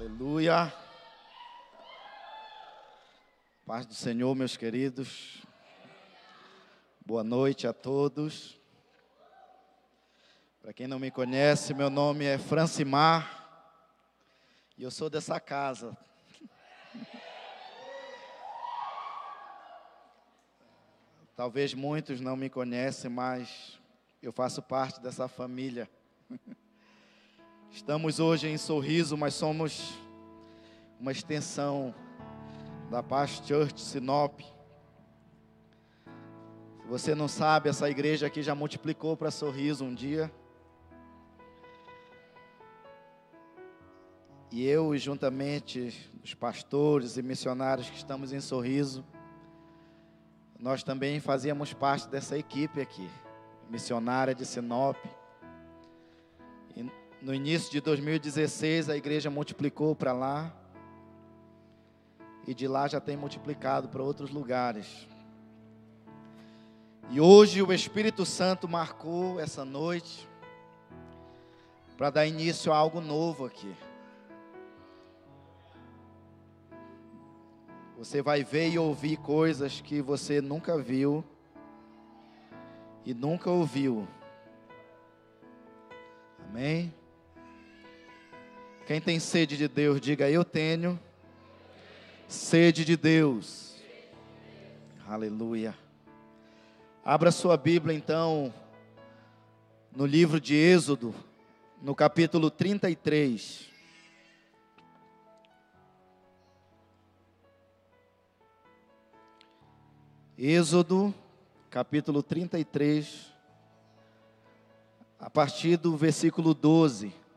Aleluia. Paz do Senhor, meus queridos. Boa noite a todos. Para quem não me conhece, meu nome é Francimar e eu sou dessa casa. Talvez muitos não me conhecem, mas eu faço parte dessa família. Estamos hoje em Sorriso, mas somos uma extensão da Paz Church Sinop. Se você não sabe, essa igreja aqui já multiplicou para Sorriso um dia. E eu, juntamente os pastores e missionários que estamos em Sorriso, nós também fazíamos parte dessa equipe aqui, missionária de Sinop. E no início de 2016, a igreja multiplicou para lá. E de lá já tem multiplicado para outros lugares. E hoje o Espírito Santo marcou essa noite para dar início a algo novo aqui. Você vai ver e ouvir coisas que você nunca viu e nunca ouviu. Amém? Quem tem sede de Deus, diga eu tenho sede de Deus. Aleluia. Abra sua Bíblia então no livro de Êxodo, no capítulo 33. Êxodo, capítulo 33, a partir do versículo 12.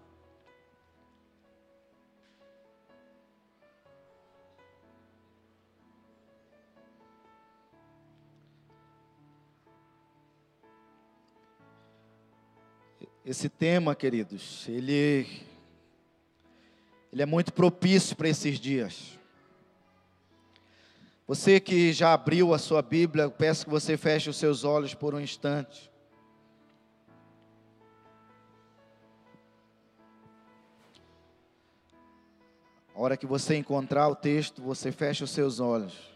Esse tema, queridos, ele, ele é muito propício para esses dias. Você que já abriu a sua Bíblia, peço que você feche os seus olhos por um instante. A hora que você encontrar o texto, você fecha os seus olhos.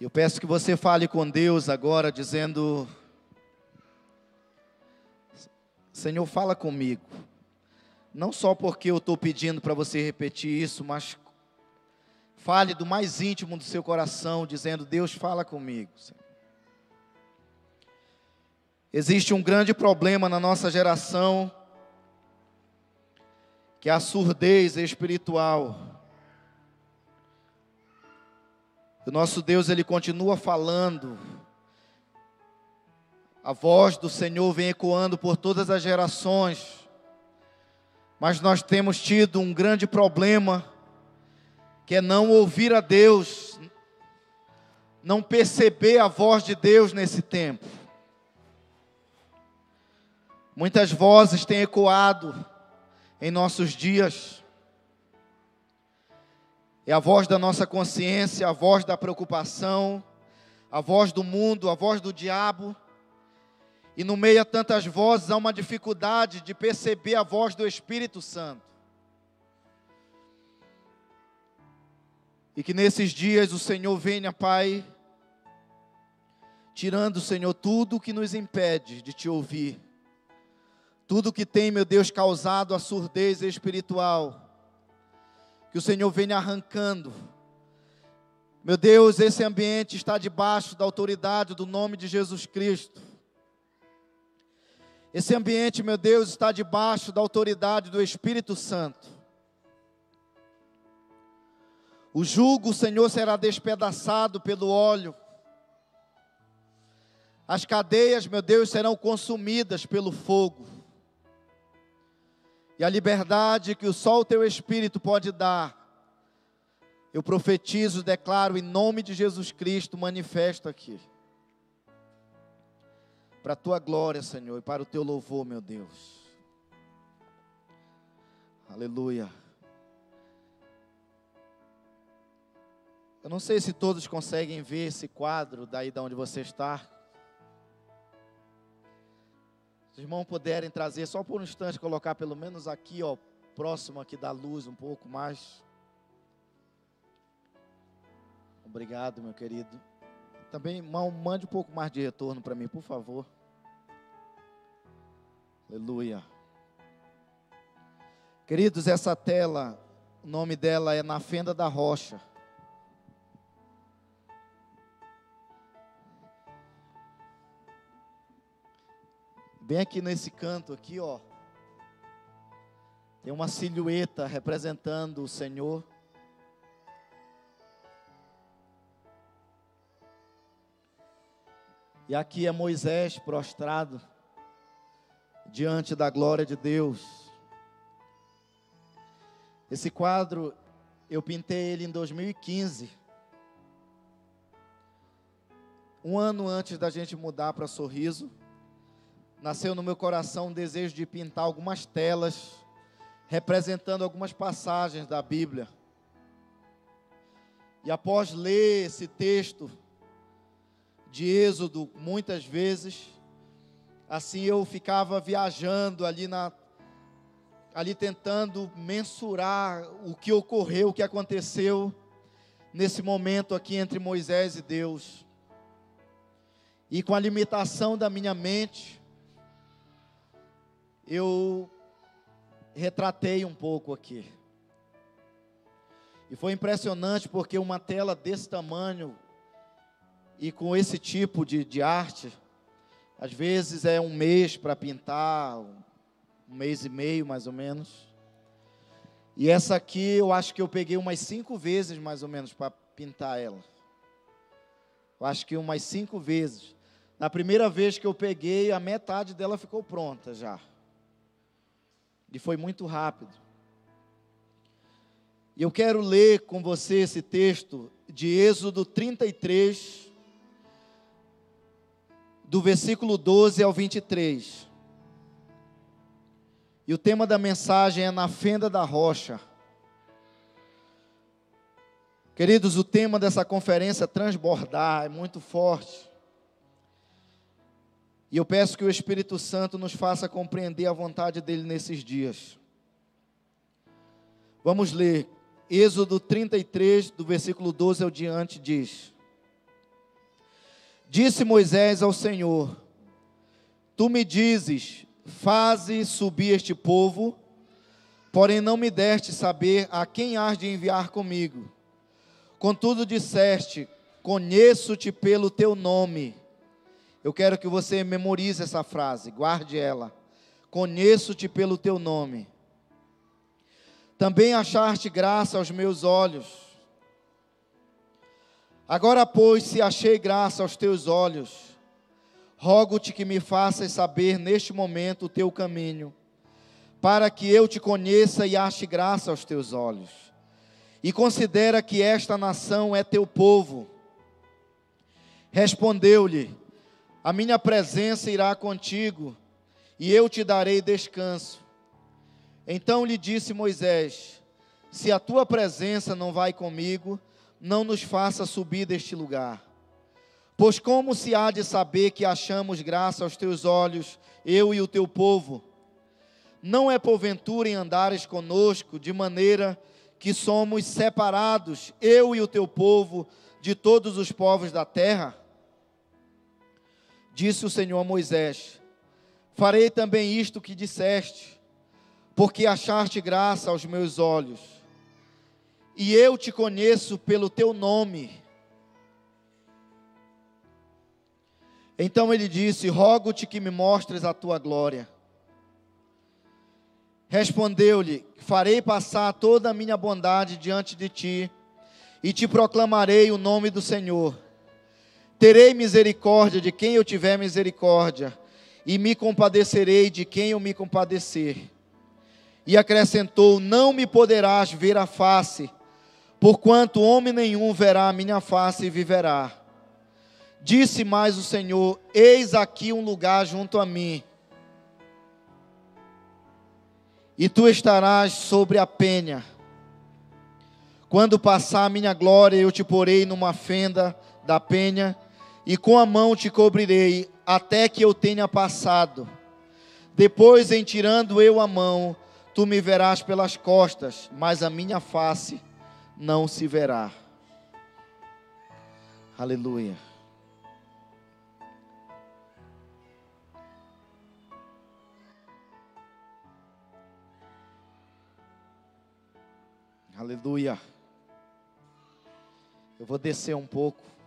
Eu peço que você fale com Deus agora, dizendo: Senhor, fala comigo. Não só porque eu estou pedindo para você repetir isso, mas fale do mais íntimo do seu coração, dizendo: Deus, fala comigo. Existe um grande problema na nossa geração, que é a surdez espiritual. O nosso Deus, Ele continua falando. A voz do Senhor vem ecoando por todas as gerações. Mas nós temos tido um grande problema, que é não ouvir a Deus, não perceber a voz de Deus nesse tempo. Muitas vozes têm ecoado em nossos dias. É a voz da nossa consciência, a voz da preocupação, a voz do mundo, a voz do diabo. E no meio a tantas vozes há uma dificuldade de perceber a voz do Espírito Santo. E que nesses dias o Senhor venha, Pai, tirando, Senhor, tudo que nos impede de te ouvir. Tudo que tem, meu Deus, causado a surdez espiritual que o Senhor venha arrancando. Meu Deus, esse ambiente está debaixo da autoridade do nome de Jesus Cristo. Esse ambiente, meu Deus, está debaixo da autoridade do Espírito Santo. O jugo, Senhor, será despedaçado pelo óleo. As cadeias, meu Deus, serão consumidas pelo fogo e a liberdade que só o teu Espírito pode dar. Eu profetizo, declaro em nome de Jesus Cristo, manifesto aqui. Para a tua glória, Senhor, e para o teu louvor, meu Deus. Aleluia. Eu não sei se todos conseguem ver esse quadro daí de onde você está. Os irmãos puderem trazer só por um instante, colocar pelo menos aqui, ó, próximo aqui da luz um pouco mais. Obrigado, meu querido. Também, irmão, mande um pouco mais de retorno para mim, por favor. Aleluia. Queridos, essa tela, o nome dela é Na Fenda da Rocha. Bem aqui nesse canto aqui, ó. Tem uma silhueta representando o Senhor. E aqui é Moisés prostrado diante da glória de Deus. Esse quadro eu pintei ele em 2015. Um ano antes da gente mudar para Sorriso, nasceu no meu coração um desejo de pintar algumas telas representando algumas passagens da Bíblia. E após ler esse texto, de Êxodo muitas vezes. Assim eu ficava viajando ali na ali tentando mensurar o que ocorreu, o que aconteceu nesse momento aqui entre Moisés e Deus. E com a limitação da minha mente, eu retratei um pouco aqui. E foi impressionante porque uma tela desse tamanho, e com esse tipo de, de arte, às vezes é um mês para pintar, um mês e meio mais ou menos. E essa aqui eu acho que eu peguei umas cinco vezes mais ou menos para pintar ela. Eu acho que umas cinco vezes. Na primeira vez que eu peguei, a metade dela ficou pronta já. E foi muito rápido. E eu quero ler com você esse texto de Êxodo 33, do versículo 12 ao 23. E o tema da mensagem é Na Fenda da Rocha. Queridos, o tema dessa conferência é transbordar, é muito forte. E eu peço que o Espírito Santo nos faça compreender a vontade dele nesses dias. Vamos ler. Êxodo 33, do versículo 12 ao diante, diz: Disse Moisés ao Senhor: Tu me dizes, faze subir este povo, porém não me deste saber a quem hás de enviar comigo. Contudo disseste: Conheço-te pelo teu nome. Eu quero que você memorize essa frase, guarde ela. Conheço-te pelo teu nome. Também achaste graça aos meus olhos Agora, pois, se achei graça aos teus olhos, rogo-te que me faças saber neste momento o teu caminho, para que eu te conheça e ache graça aos teus olhos. E considera que esta nação é teu povo. Respondeu-lhe: A minha presença irá contigo, e eu te darei descanso. Então lhe disse Moisés: Se a tua presença não vai comigo, não nos faça subir deste lugar. Pois como se há de saber que achamos graça aos teus olhos, eu e o teu povo? Não é porventura em andares conosco, de maneira que somos separados, eu e o teu povo, de todos os povos da terra? Disse o Senhor a Moisés: Farei também isto que disseste, porque achaste graça aos meus olhos e eu te conheço pelo teu nome. Então ele disse: Rogo-te que me mostres a tua glória. Respondeu-lhe: Farei passar toda a minha bondade diante de ti, e te proclamarei o nome do Senhor. Terei misericórdia de quem eu tiver misericórdia, e me compadecerei de quem eu me compadecer. E acrescentou: Não me poderás ver a face, porquanto homem nenhum verá a minha face e viverá. Disse mais o Senhor: Eis aqui um lugar junto a mim, e tu estarás sobre a penha. Quando passar a minha glória, eu te porei numa fenda da penha, e com a mão te cobrirei, até que eu tenha passado. Depois, em tirando eu a mão, tu me verás pelas costas, mas a minha face não se verá. Aleluia. Aleluia. Eu vou descer um pouco.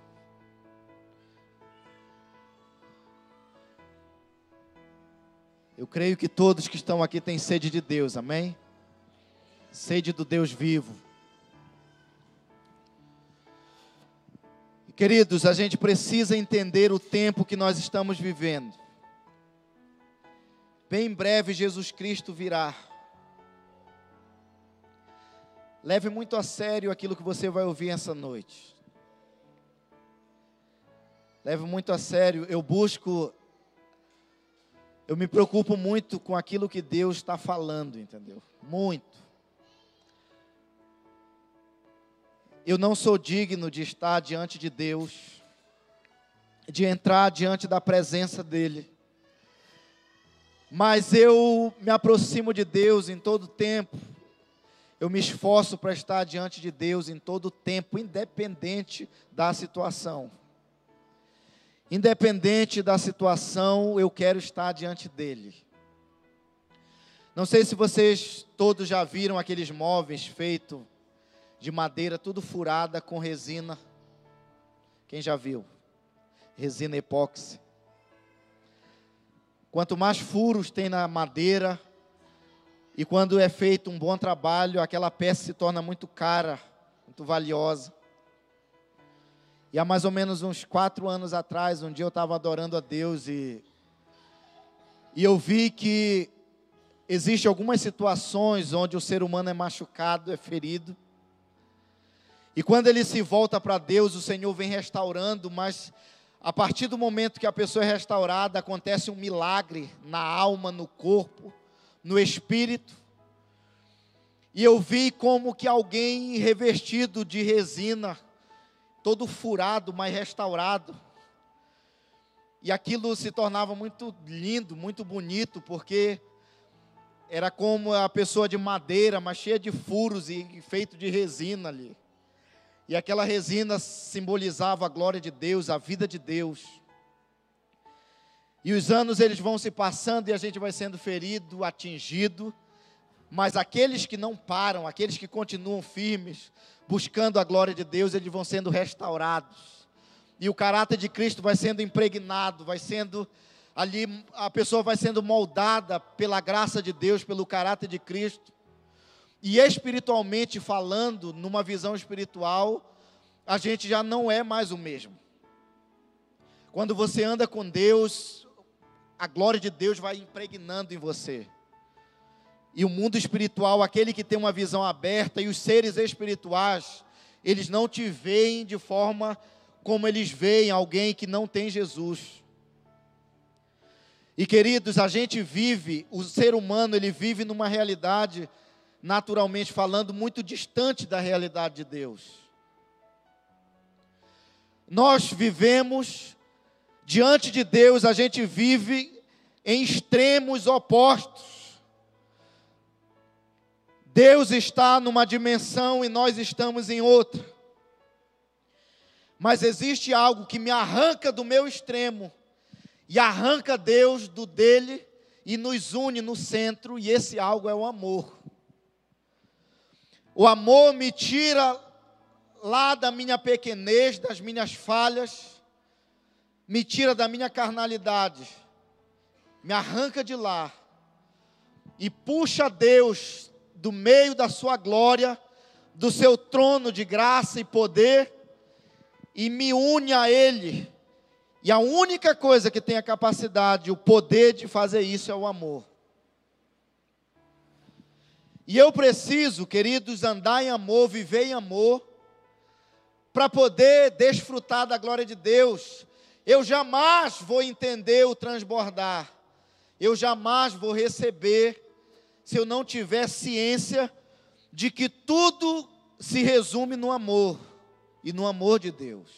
Eu creio que todos que estão aqui têm sede de Deus, amém? Sede do Deus vivo. Queridos, a gente precisa entender o tempo que nós estamos vivendo. Bem em breve Jesus Cristo virá. Leve muito a sério aquilo que você vai ouvir essa noite. Leve muito a sério. Eu busco, eu me preocupo muito com aquilo que Deus está falando, entendeu? Muito. Eu não sou digno de estar diante de Deus, de entrar diante da presença dEle. Mas eu me aproximo de Deus em todo tempo eu me esforço para estar diante de Deus em todo tempo, independente da situação. Independente da situação, eu quero estar diante dele. Não sei se vocês todos já viram aqueles móveis feitos de madeira, tudo furada com resina. Quem já viu? Resina epóxi. Quanto mais furos tem na madeira, e quando é feito um bom trabalho, aquela peça se torna muito cara, muito valiosa. E há mais ou menos uns quatro anos atrás, um dia eu estava adorando a Deus e, e eu vi que existem algumas situações onde o ser humano é machucado, é ferido. E quando ele se volta para Deus, o Senhor vem restaurando, mas a partir do momento que a pessoa é restaurada, acontece um milagre na alma, no corpo no espírito, e eu vi como que alguém revestido de resina, todo furado, mas restaurado. E aquilo se tornava muito lindo, muito bonito, porque era como a pessoa de madeira, mas cheia de furos e feito de resina ali. E aquela resina simbolizava a glória de Deus, a vida de Deus. E os anos eles vão se passando e a gente vai sendo ferido, atingido, mas aqueles que não param, aqueles que continuam firmes, buscando a glória de Deus, eles vão sendo restaurados. E o caráter de Cristo vai sendo impregnado, vai sendo ali a pessoa vai sendo moldada pela graça de Deus, pelo caráter de Cristo. E espiritualmente falando, numa visão espiritual, a gente já não é mais o mesmo. Quando você anda com Deus, a glória de Deus vai impregnando em você. E o mundo espiritual, aquele que tem uma visão aberta, e os seres espirituais, eles não te veem de forma como eles veem alguém que não tem Jesus. E queridos, a gente vive, o ser humano, ele vive numa realidade, naturalmente falando, muito distante da realidade de Deus. Nós vivemos Diante de Deus, a gente vive em extremos opostos. Deus está numa dimensão e nós estamos em outra. Mas existe algo que me arranca do meu extremo e arranca Deus do dele e nos une no centro, e esse algo é o amor. O amor me tira lá da minha pequenez, das minhas falhas, me tira da minha carnalidade, me arranca de lá e puxa Deus do meio da sua glória, do seu trono de graça e poder e me une a Ele. E a única coisa que tem a capacidade, o poder de fazer isso é o amor. E eu preciso, queridos, andar em amor, viver em amor, para poder desfrutar da glória de Deus, eu jamais vou entender o transbordar. Eu jamais vou receber se eu não tiver ciência de que tudo se resume no amor e no amor de Deus.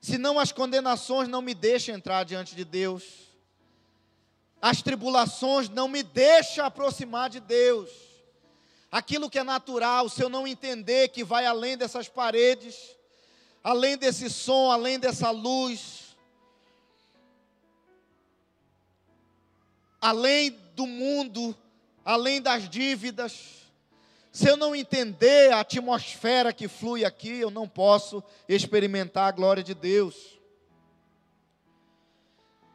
Senão as condenações não me deixam entrar diante de Deus. as tribulações não me deixam aproximar de Deus. Aquilo que é natural, se eu não entender que vai além dessas paredes, além desse som, além dessa luz, além do mundo, além das dívidas, se eu não entender a atmosfera que flui aqui, eu não posso experimentar a glória de Deus.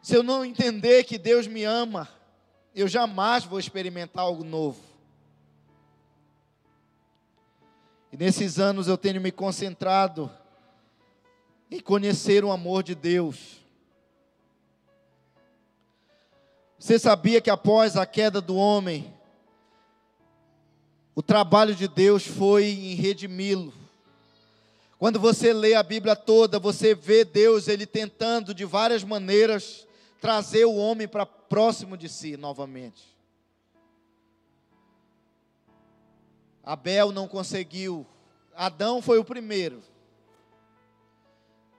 Se eu não entender que Deus me ama, eu jamais vou experimentar algo novo. E nesses anos eu tenho me concentrado em conhecer o amor de Deus. Você sabia que após a queda do homem, o trabalho de Deus foi em redimi-lo. Quando você lê a Bíblia toda, você vê Deus ele tentando de várias maneiras trazer o homem para próximo de si novamente. Abel não conseguiu. Adão foi o primeiro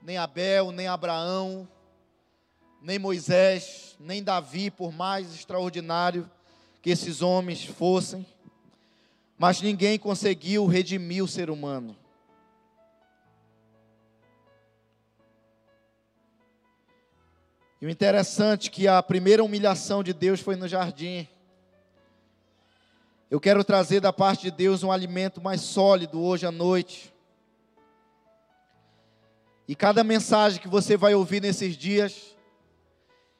nem Abel, nem Abraão, nem Moisés, nem Davi, por mais extraordinário que esses homens fossem, mas ninguém conseguiu redimir o ser humano. E o interessante é que a primeira humilhação de Deus foi no jardim. Eu quero trazer da parte de Deus um alimento mais sólido hoje à noite. E cada mensagem que você vai ouvir nesses dias,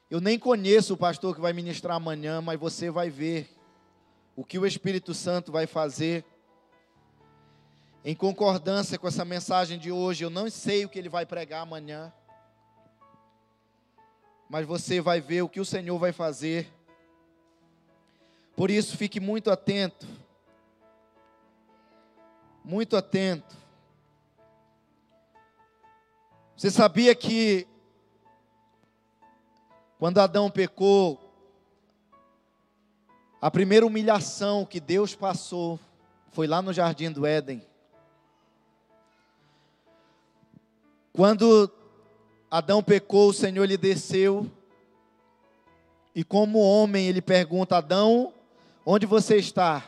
eu nem conheço o pastor que vai ministrar amanhã, mas você vai ver o que o Espírito Santo vai fazer. Em concordância com essa mensagem de hoje, eu não sei o que ele vai pregar amanhã, mas você vai ver o que o Senhor vai fazer. Por isso, fique muito atento, muito atento. Você sabia que quando Adão pecou, a primeira humilhação que Deus passou foi lá no jardim do Éden. Quando Adão pecou, o Senhor lhe desceu e como homem ele pergunta: Adão, onde você está?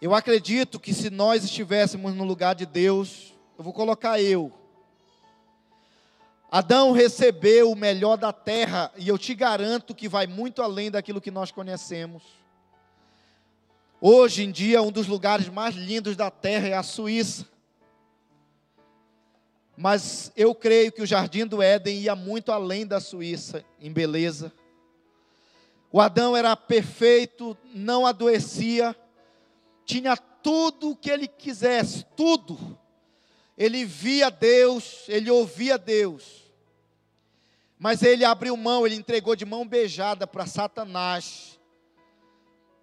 Eu acredito que se nós estivéssemos no lugar de Deus, eu vou colocar eu. Adão recebeu o melhor da terra, e eu te garanto que vai muito além daquilo que nós conhecemos. Hoje em dia, um dos lugares mais lindos da terra é a Suíça. Mas eu creio que o Jardim do Éden ia muito além da Suíça em beleza. O Adão era perfeito, não adoecia, tinha tudo o que ele quisesse, tudo ele via Deus, ele ouvia Deus, mas ele abriu mão, ele entregou de mão beijada para Satanás.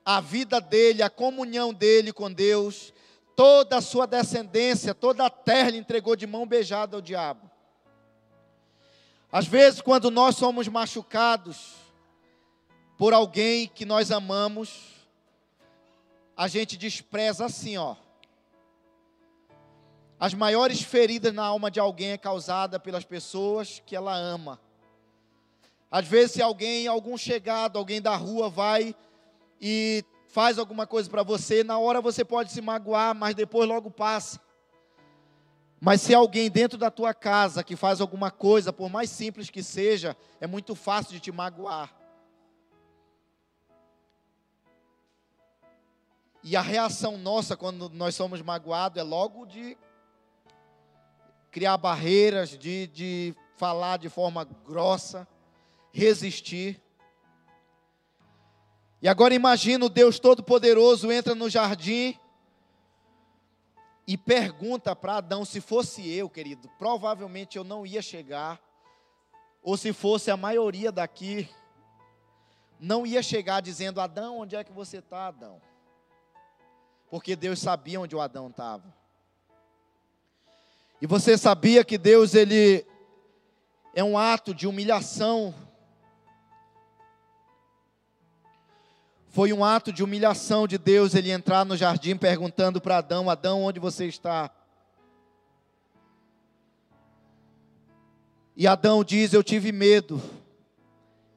A vida dele, a comunhão dele com Deus, toda a sua descendência, toda a terra ele entregou de mão beijada ao diabo. Às vezes, quando nós somos machucados por alguém que nós amamos, a gente despreza assim, ó. As maiores feridas na alma de alguém é causada pelas pessoas que ela ama. Às vezes, se alguém, algum chegado, alguém da rua vai e faz alguma coisa para você, na hora você pode se magoar, mas depois logo passa. Mas se alguém dentro da tua casa que faz alguma coisa, por mais simples que seja, é muito fácil de te magoar. E a reação nossa quando nós somos magoados é logo de criar barreiras, de, de falar de forma grossa, resistir. E agora imagina o Deus Todo-Poderoso entra no jardim e pergunta para Adão: se fosse eu, querido, provavelmente eu não ia chegar, ou se fosse a maioria daqui, não ia chegar dizendo: Adão, onde é que você está, Adão? Porque Deus sabia onde o Adão estava. E você sabia que Deus ele é um ato de humilhação. Foi um ato de humilhação de Deus ele entrar no jardim perguntando para Adão: Adão, onde você está? E Adão diz: Eu tive medo,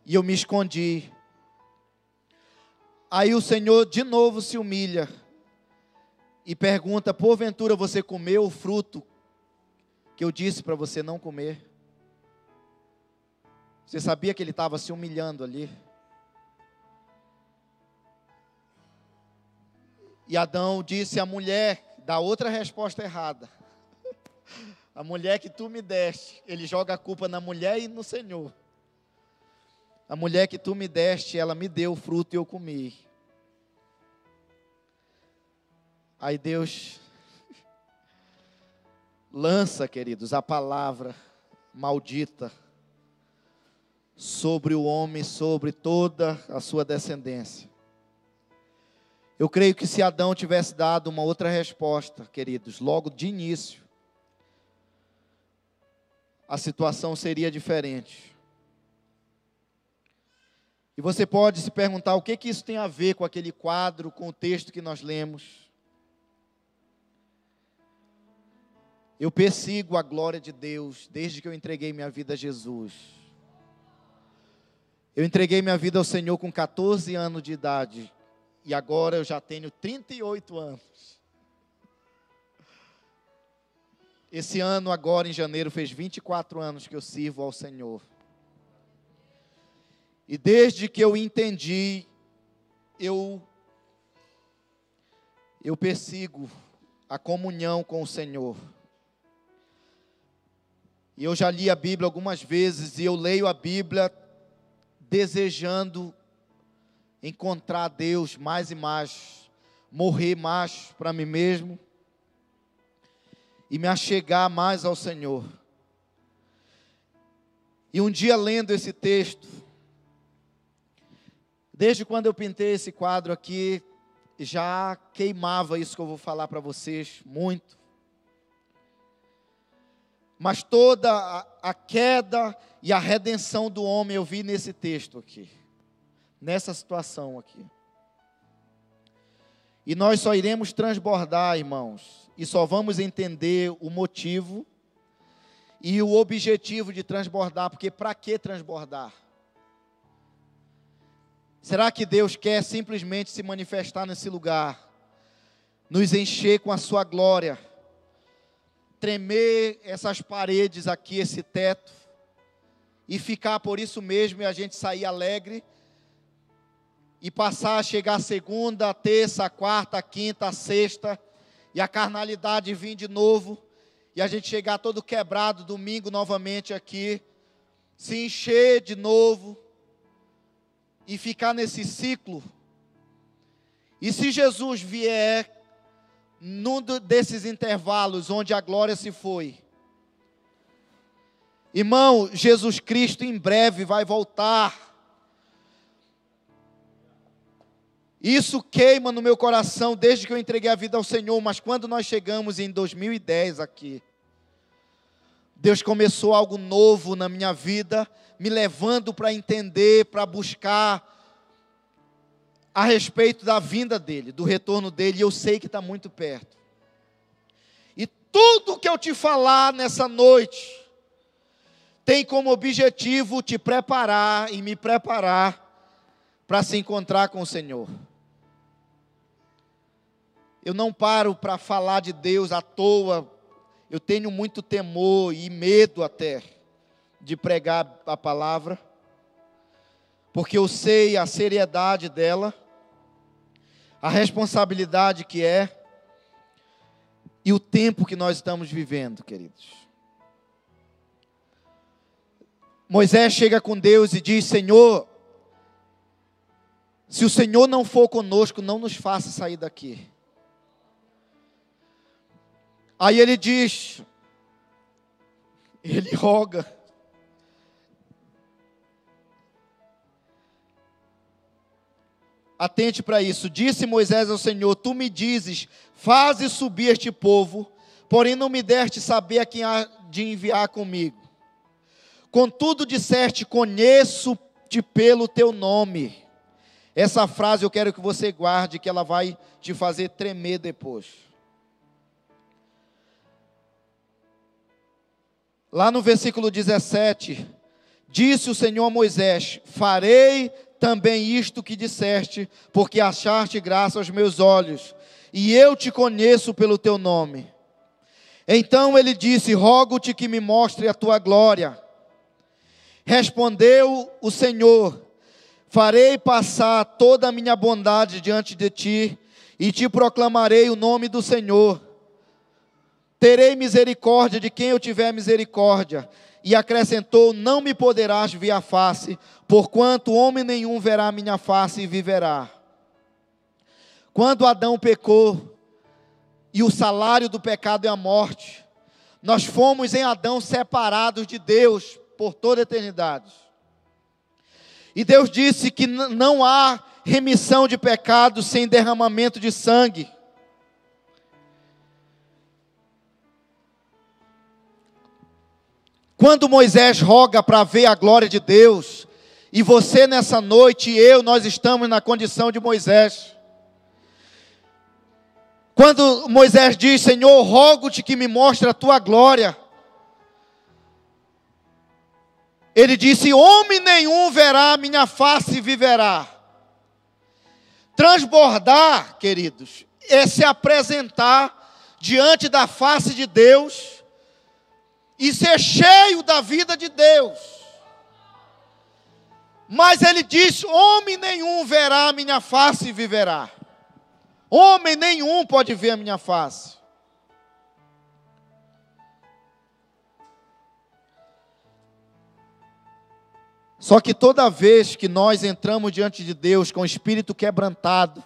e eu me escondi. Aí o Senhor de novo se humilha e pergunta: porventura você comeu o fruto que eu disse para você não comer? Você sabia que ele estava se humilhando ali? E Adão disse à mulher, dá outra resposta errada. A mulher que tu me deste, ele joga a culpa na mulher e no Senhor. A mulher que tu me deste, ela me deu o fruto e eu comi. Aí Deus lança, queridos, a palavra maldita sobre o homem, sobre toda a sua descendência. Eu creio que se Adão tivesse dado uma outra resposta, queridos, logo de início, a situação seria diferente. E você pode se perguntar o que, que isso tem a ver com aquele quadro, com o texto que nós lemos. Eu persigo a glória de Deus desde que eu entreguei minha vida a Jesus. Eu entreguei minha vida ao Senhor com 14 anos de idade e agora eu já tenho 38 anos. Esse ano, agora em janeiro, fez 24 anos que eu sirvo ao Senhor. E desde que eu entendi, eu, eu persigo a comunhão com o Senhor. E eu já li a Bíblia algumas vezes e eu leio a Bíblia desejando encontrar Deus mais e mais, morrer mais para mim mesmo e me achegar mais ao Senhor. E um dia lendo esse texto, desde quando eu pintei esse quadro aqui, já queimava isso que eu vou falar para vocês muito. Mas toda a, queda e a redenção do homem eu vi nesse texto aqui, nessa situação aqui. E nós só iremos transbordar, irmãos, e só vamos entender o motivo e o objetivo de transbordar, porque para que transbordar? Será que Deus quer simplesmente se manifestar nesse lugar, nos encher com a sua glória, tremer essas paredes aqui, esse teto, e ficar por isso mesmo e a gente sair alegre? E passar a chegar segunda, terça, quarta, quinta, sexta, e a carnalidade vir de novo, e a gente chegar todo quebrado domingo novamente aqui, se encher de novo, e ficar nesse ciclo. E se Jesus vier num desses intervalos onde a glória se foi, irmão, Jesus Cristo em breve vai voltar Isso queima no meu coração desde que eu entreguei a vida ao Senhor, mas quando nós chegamos em 2010 aqui, Deus começou algo novo na minha vida, me levando para entender, para buscar a respeito da vinda dele, do retorno dele, e eu sei que está muito perto. E tudo que eu te falar nessa noite tem como objetivo te preparar e me preparar para se encontrar com o Senhor. Eu não paro para falar de Deus à toa. Eu tenho muito temor e medo até de pregar a palavra, porque eu sei a seriedade dela, a responsabilidade que é e o tempo que nós estamos vivendo, queridos. Moisés chega com Deus e diz: Senhor, se o Senhor não for conosco, não nos faça sair daqui. Aí ele diz, ele roga. Atente para isso. Disse Moisés ao Senhor: Tu me dizes, faze subir este povo, porém não me deste saber a quem há de enviar comigo. Contudo disseste: Conheço-te pelo teu nome. Essa frase eu quero que você guarde, que ela vai te fazer tremer depois. Lá no versículo 17, Disse o Senhor a Moisés: Farei também isto que disseste, porque achaste graça aos meus olhos, e eu te conheço pelo teu nome. Então ele disse: Rogo-te que me mostre a tua glória. Respondeu o Senhor: Farei passar toda a minha bondade diante de ti, e te proclamarei o nome do Senhor. Terei misericórdia de quem eu tiver misericórdia. E acrescentou: Não me poderás ver a face, porquanto homem nenhum verá a minha face e viverá. Quando Adão pecou, e o salário do pecado é a morte, nós fomos em Adão separados de Deus por toda a eternidade. E Deus disse que não há remissão de pecados sem derramamento de sangue. Quando Moisés roga para ver a glória de Deus, e você nessa noite e eu, nós estamos na condição de Moisés. Quando Moisés diz: Senhor, rogo-te que me mostre a tua glória. Ele disse: Homem nenhum verá a minha face e viverá. Transbordar, queridos, é se apresentar diante da face de Deus e ser cheio da vida de Deus. Mas ele diz: Homem nenhum verá a minha face e viverá. Homem nenhum pode ver a minha face. Só que toda vez que nós entramos diante de Deus com o espírito quebrantado,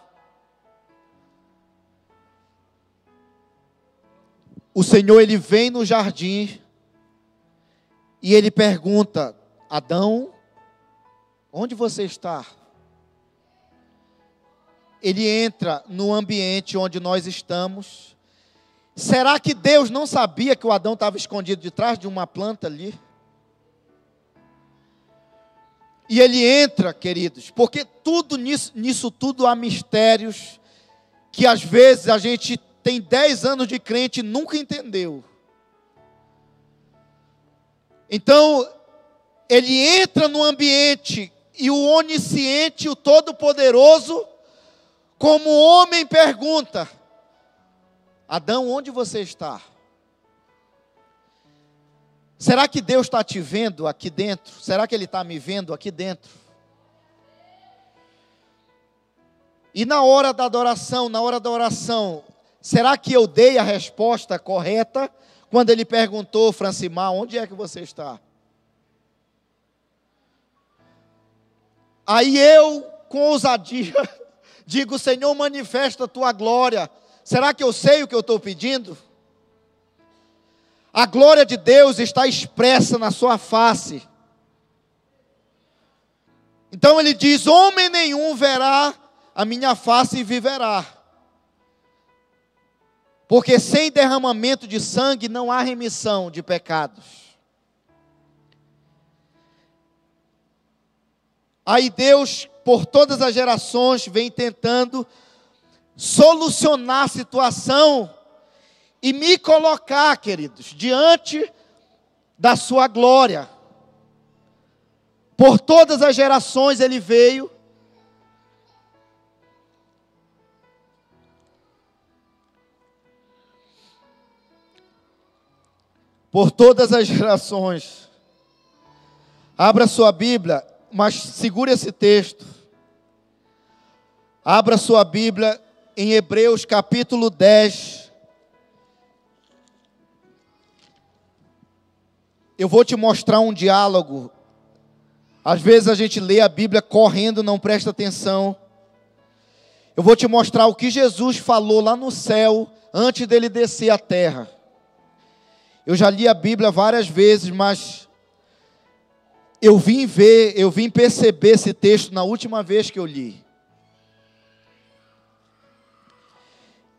o Senhor ele vem no jardim e ele pergunta: Adão, onde você está? Ele entra no ambiente onde nós estamos. Será que Deus não sabia que o Adão estava escondido de trás de uma planta ali? E ele entra, queridos, porque tudo nisso, nisso tudo há mistérios que às vezes a gente tem 10 anos de crente e nunca entendeu. Então, ele entra no ambiente e o onisciente, o todo-poderoso, como homem pergunta: Adão, onde você está? Será que Deus está te vendo aqui dentro? Será que Ele está me vendo aqui dentro? E na hora da adoração, na hora da oração, será que eu dei a resposta correta quando ele perguntou, Francimar, onde é que você está? Aí eu, com ousadia, digo: Senhor, manifesta a tua glória. Será que eu sei o que eu estou pedindo? A glória de Deus está expressa na sua face. Então ele diz: Homem nenhum verá a minha face e viverá. Porque sem derramamento de sangue não há remissão de pecados. Aí Deus, por todas as gerações, vem tentando solucionar a situação e me colocar, queridos, diante da sua glória. Por todas as gerações ele veio. Por todas as gerações. Abra sua Bíblia, mas segure esse texto. Abra sua Bíblia em Hebreus capítulo 10. Eu vou te mostrar um diálogo. Às vezes a gente lê a Bíblia correndo, não presta atenção. Eu vou te mostrar o que Jesus falou lá no céu antes dele descer à terra. Eu já li a Bíblia várias vezes, mas eu vim ver, eu vim perceber esse texto na última vez que eu li.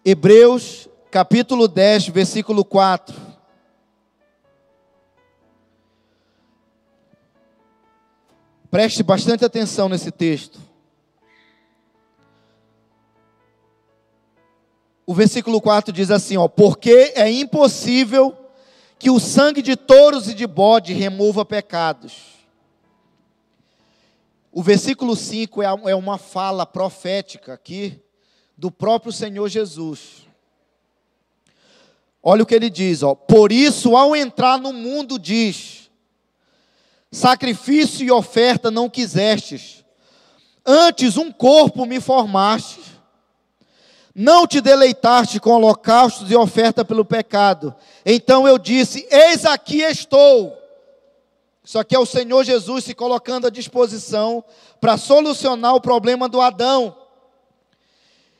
Hebreus, capítulo 10, versículo 4. Preste bastante atenção nesse texto. O versículo 4 diz assim: ó, Porque é impossível que o sangue de touros e de bode remova pecados. O versículo 5 é uma fala profética aqui do próprio Senhor Jesus. Olha o que ele diz, ó. Por isso, ao entrar no mundo, diz: sacrifício e oferta não quisestes, antes um corpo me formaste. Não te deleitaste com holocaustos e oferta pelo pecado. Então eu disse: Eis aqui estou. Isso aqui é o Senhor Jesus se colocando à disposição para solucionar o problema do Adão.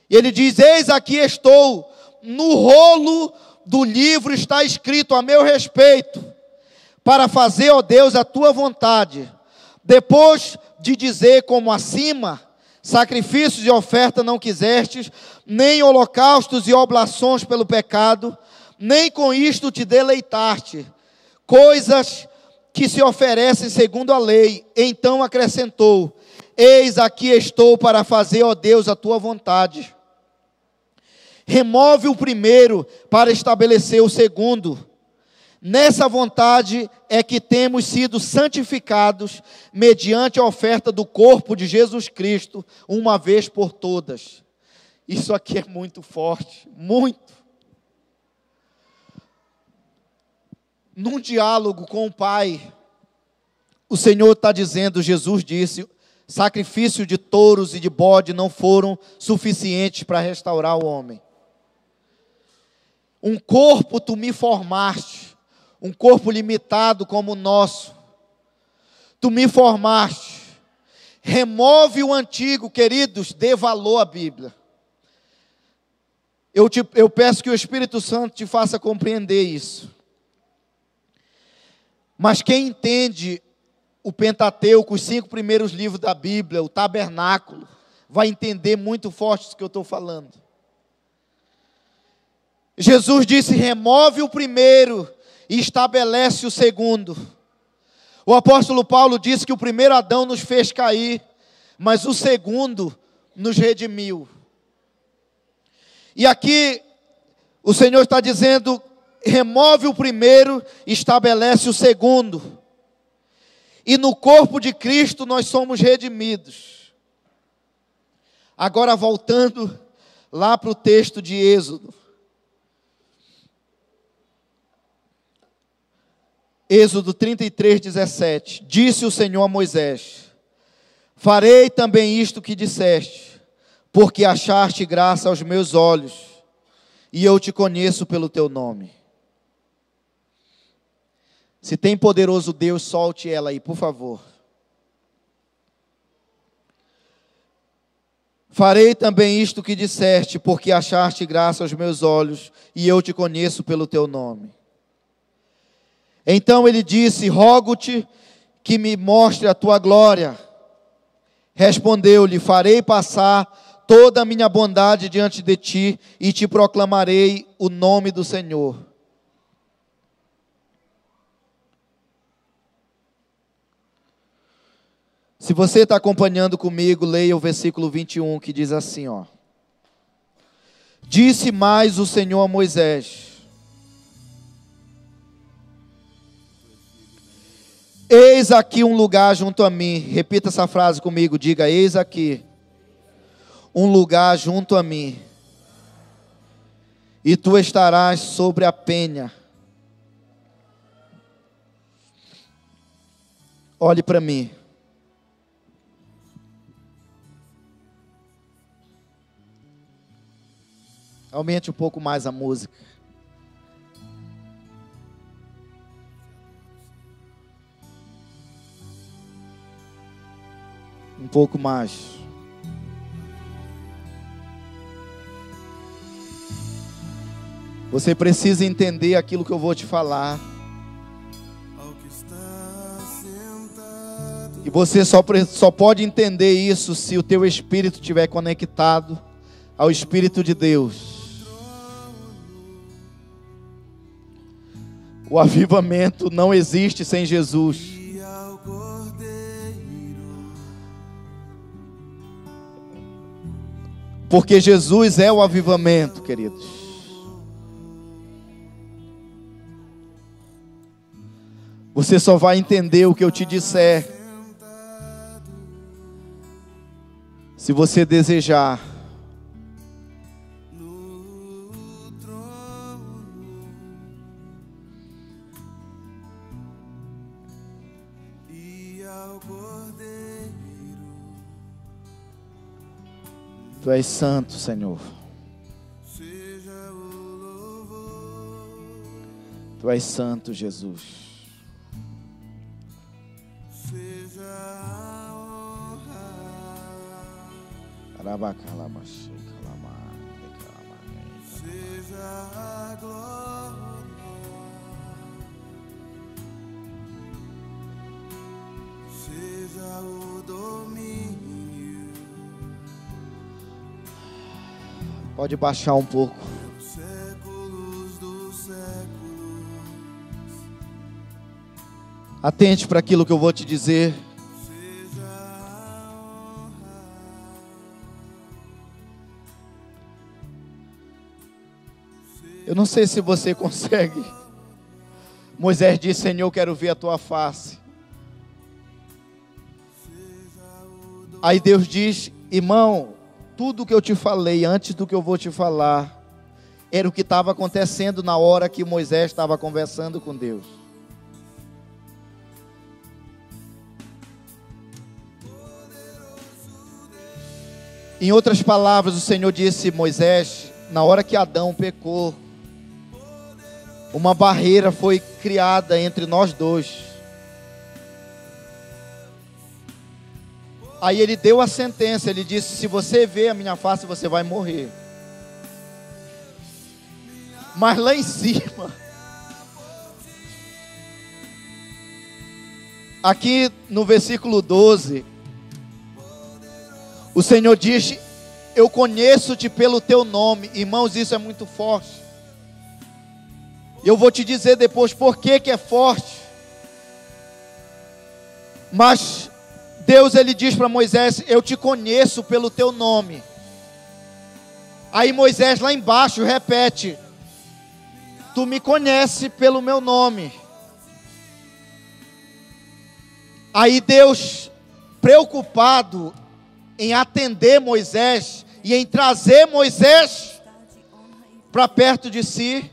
E ele diz: Eis aqui estou, no rolo do livro está escrito a meu respeito, para fazer, ó Deus, a tua vontade. Depois de dizer, como acima, sacrifícios e oferta não quisestes, nem holocaustos e oblações pelo pecado, nem com isto te deleitaste, coisas que se oferecem segundo a lei. Então acrescentou: Eis aqui estou para fazer, ó Deus, a tua vontade remove o primeiro para estabelecer o segundo. Nessa vontade é que temos sido santificados mediante a oferta do corpo de Jesus Cristo, uma vez por todas. Isso aqui é muito forte, muito. Num diálogo com o Pai, o Senhor está dizendo, Jesus disse: sacrifício de touros e de bode não foram suficientes para restaurar o homem. Um corpo tu me formaste, um corpo limitado como o nosso. Tu me formaste. Remove o antigo, queridos, dê valor à Bíblia. Eu, te, eu peço que o Espírito Santo te faça compreender isso. Mas quem entende o Pentateuco, os cinco primeiros livros da Bíblia, o tabernáculo, vai entender muito forte isso que eu estou falando. Jesus disse: remove o primeiro e estabelece o segundo. O apóstolo Paulo disse que o primeiro Adão nos fez cair, mas o segundo nos redimiu. E aqui o Senhor está dizendo: remove o primeiro, estabelece o segundo. E no corpo de Cristo nós somos redimidos. Agora voltando lá para o texto de Êxodo. Êxodo 33, 17. Disse o Senhor a Moisés: Farei também isto que disseste, porque achaste graça aos meus olhos, e eu te conheço pelo teu nome. Se tem poderoso Deus, solte ela aí, por favor. Farei também isto que disseste, porque achaste graça aos meus olhos, e eu te conheço pelo teu nome. Então ele disse: Rogo-te que me mostre a tua glória. Respondeu-lhe: Farei passar toda a minha bondade diante de ti e te proclamarei o nome do Senhor. Se você está acompanhando comigo, leia o versículo 21 que diz assim: ó. Disse mais o Senhor a Moisés: Eis aqui um lugar junto a mim. Repita essa frase comigo. Diga: Eis aqui um lugar junto a mim. E tu estarás sobre a penha. Olhe para mim. Aumente um pouco mais a música. Um pouco mais. Você precisa entender aquilo que eu vou te falar. E você só, só pode entender isso se o teu espírito estiver conectado ao Espírito de Deus. O avivamento não existe sem Jesus. Porque Jesus é o avivamento, queridos. Você só vai entender o que eu te disser. Se você desejar Tu és santo, Senhor. seja o louvor, Tu és santo, Jesus. seja a honra, calamar, seja a glória, seja o domínio. Pode baixar um pouco. Atente para aquilo que eu vou te dizer. Eu não sei se você consegue. Moisés disse: Senhor, quero ver a tua face. Aí Deus diz: Irmão, tudo que eu te falei antes do que eu vou te falar, era o que estava acontecendo na hora que Moisés estava conversando com Deus. Em outras palavras, o Senhor disse: Moisés, na hora que Adão pecou, uma barreira foi criada entre nós dois. Aí ele deu a sentença, ele disse: Se você ver a minha face, você vai morrer. Mas lá em cima, aqui no versículo 12, o Senhor diz: Eu conheço-te pelo teu nome. Irmãos, isso é muito forte. Eu vou te dizer depois por que, que é forte. Mas Deus ele diz para Moisés: Eu te conheço pelo teu nome. Aí Moisés lá embaixo repete: Tu me conhece pelo meu nome. Aí Deus, preocupado em atender Moisés e em trazer Moisés para perto de si,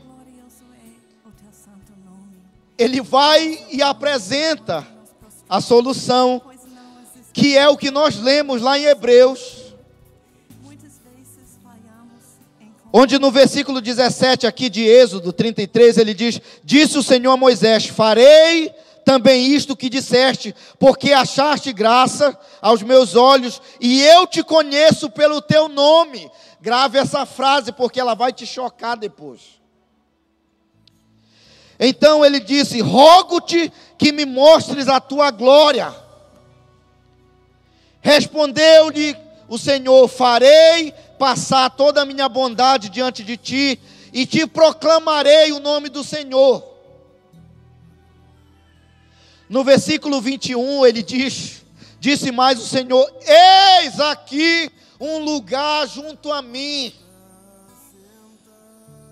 ele vai e apresenta a solução. Que é o que nós lemos lá em Hebreus, onde no versículo 17 aqui de Êxodo 33 ele diz: Disse o Senhor a Moisés: Farei também isto que disseste, porque achaste graça aos meus olhos, e eu te conheço pelo teu nome. Grave essa frase, porque ela vai te chocar depois. Então ele disse: Rogo-te que me mostres a tua glória. Respondeu-lhe o Senhor: Farei passar toda a minha bondade diante de ti, e te proclamarei o nome do Senhor. No versículo 21 ele diz: Disse mais o Senhor: Eis aqui um lugar junto a mim.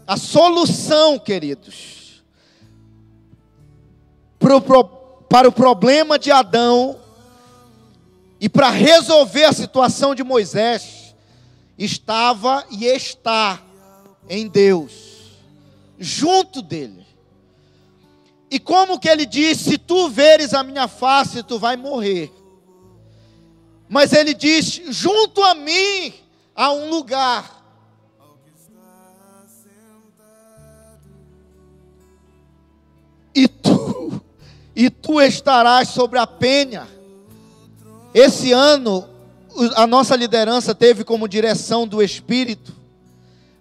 A solução, queridos, para o problema de Adão e para resolver a situação de Moisés, estava e está em Deus, junto dele. E como que ele diz: se tu veres a minha face, tu vai morrer. Mas ele diz: junto a mim há um lugar. E tu, e tu estarás sobre a penha. Esse ano, a nossa liderança teve como direção do Espírito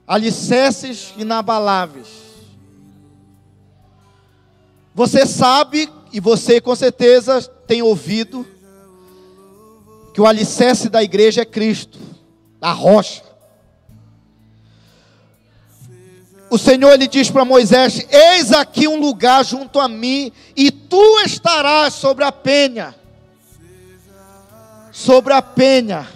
alicerces inabaláveis. Você sabe, e você com certeza tem ouvido, que o alicerce da igreja é Cristo, a rocha. O Senhor ele diz para Moisés: Eis aqui um lugar junto a mim, e tu estarás sobre a penha. Sobre a penha.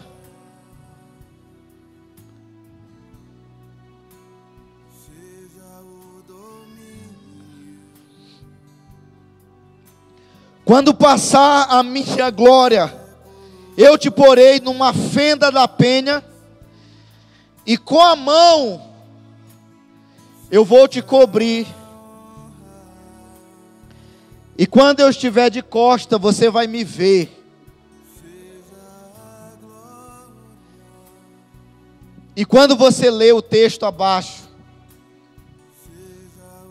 Quando passar a minha glória, Eu te porei numa fenda da penha, e com a mão eu vou te cobrir. E quando eu estiver de costa, você vai me ver. E quando você lê o texto abaixo,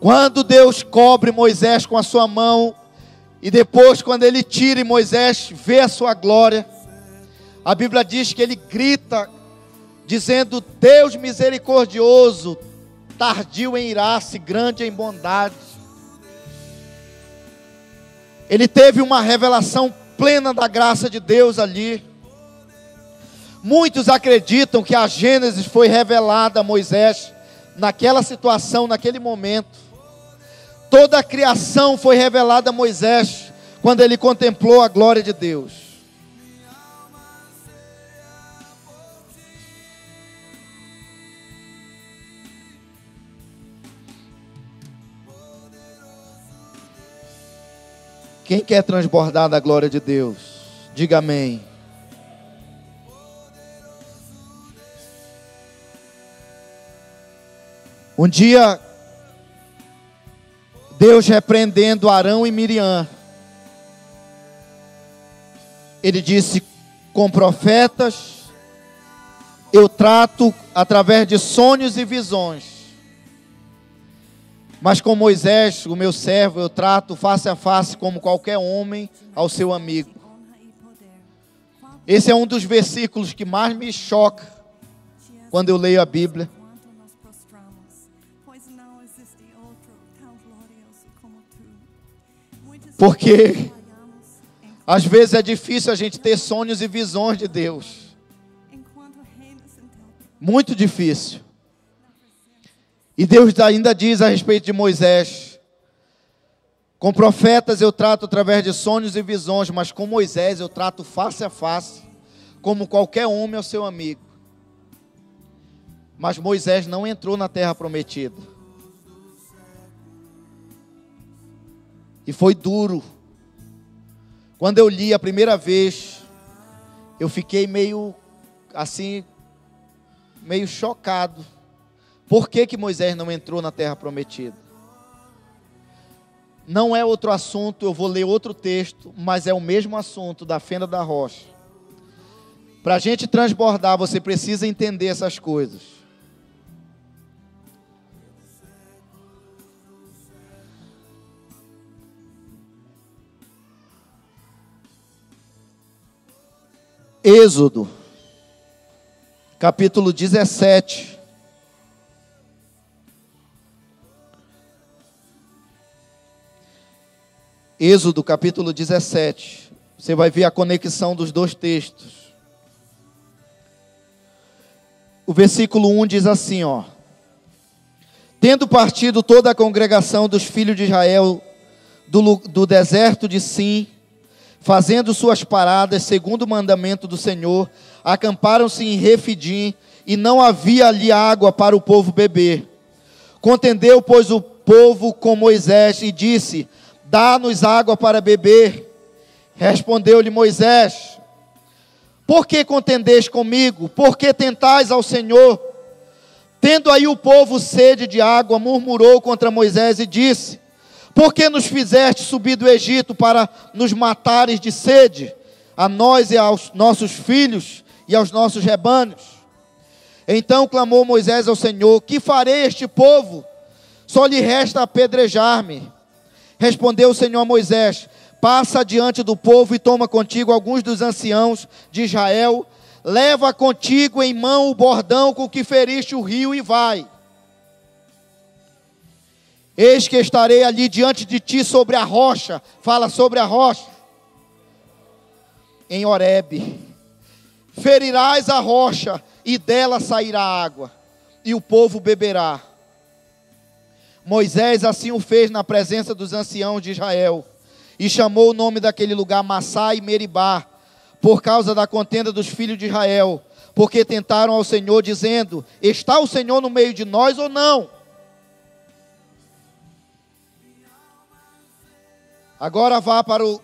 quando Deus cobre Moisés com a sua mão, e depois, quando ele tira e Moisés vê a sua glória, a Bíblia diz que ele grita, dizendo: Deus misericordioso, tardio em irar-se, grande em bondade. Ele teve uma revelação plena da graça de Deus ali. Muitos acreditam que a Gênesis foi revelada a Moisés naquela situação, naquele momento. Toda a criação foi revelada a Moisés quando ele contemplou a glória de Deus. Quem quer transbordar da glória de Deus? Diga amém. Um dia, Deus repreendendo Arão e Miriam, ele disse: com profetas eu trato através de sonhos e visões. Mas com Moisés, o meu servo, eu trato face a face como qualquer homem ao seu amigo. Esse é um dos versículos que mais me choca quando eu leio a Bíblia. Porque às vezes é difícil a gente ter sonhos e visões de Deus. Muito difícil. E Deus ainda diz a respeito de Moisés: com profetas eu trato através de sonhos e visões, mas com Moisés eu trato face a face, como qualquer homem ao seu amigo. Mas Moisés não entrou na terra prometida. E foi duro. Quando eu li a primeira vez, eu fiquei meio assim, meio chocado por que, que Moisés não entrou na terra prometida? Não é outro assunto, eu vou ler outro texto, mas é o mesmo assunto da fenda da rocha. Para a gente transbordar, você precisa entender essas coisas. Êxodo, capítulo 17. Êxodo capítulo 17. Você vai ver a conexão dos dois textos. O versículo 1 diz assim, ó: Tendo partido toda a congregação dos filhos de Israel do, do deserto de Sim, fazendo suas paradas segundo o mandamento do Senhor, acamparam-se em Refidim, e não havia ali água para o povo beber. Contendeu, pois, o povo com Moisés e disse: Dá-nos água para beber. Respondeu-lhe Moisés: Por que contendeis comigo? Por que tentais ao Senhor? Tendo aí o povo sede de água, murmurou contra Moisés e disse: Por que nos fizeste subir do Egito para nos matares de sede, a nós e aos nossos filhos e aos nossos rebanhos? Então clamou Moisés ao Senhor: Que farei este povo? Só lhe resta apedrejar-me. Respondeu o Senhor a Moisés: Passa diante do povo e toma contigo alguns dos anciãos de Israel, leva contigo em mão o bordão com que feriste o rio e vai. Eis que estarei ali diante de ti sobre a rocha, fala sobre a rocha, em Horebe. Ferirás a rocha e dela sairá água, e o povo beberá. Moisés assim o fez na presença dos anciãos de Israel, e chamou o nome daquele lugar Massá e Meribá, por causa da contenda dos filhos de Israel, porque tentaram ao Senhor, dizendo: Está o Senhor no meio de nós ou não? Agora vá para o